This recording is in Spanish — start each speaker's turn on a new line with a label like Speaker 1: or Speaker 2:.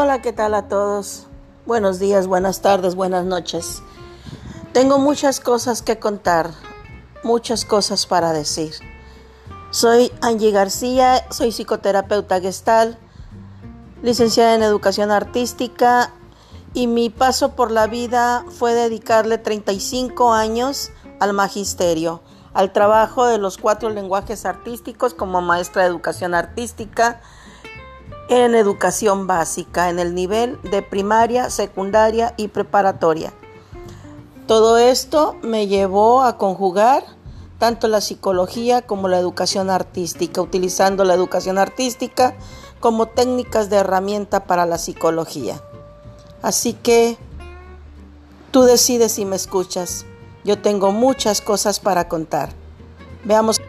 Speaker 1: Hola, ¿qué tal a todos? Buenos días, buenas tardes, buenas noches. Tengo muchas cosas que contar, muchas cosas para decir. Soy Angie García, soy psicoterapeuta gestal, licenciada en educación artística y mi paso por la vida fue dedicarle 35 años al magisterio, al trabajo de los cuatro lenguajes artísticos como maestra de educación artística en educación básica, en el nivel de primaria, secundaria y preparatoria. Todo esto me llevó a conjugar tanto la psicología como la educación artística, utilizando la educación artística como técnicas de herramienta para la psicología. Así que tú decides si me escuchas. Yo tengo muchas cosas para contar. Veamos.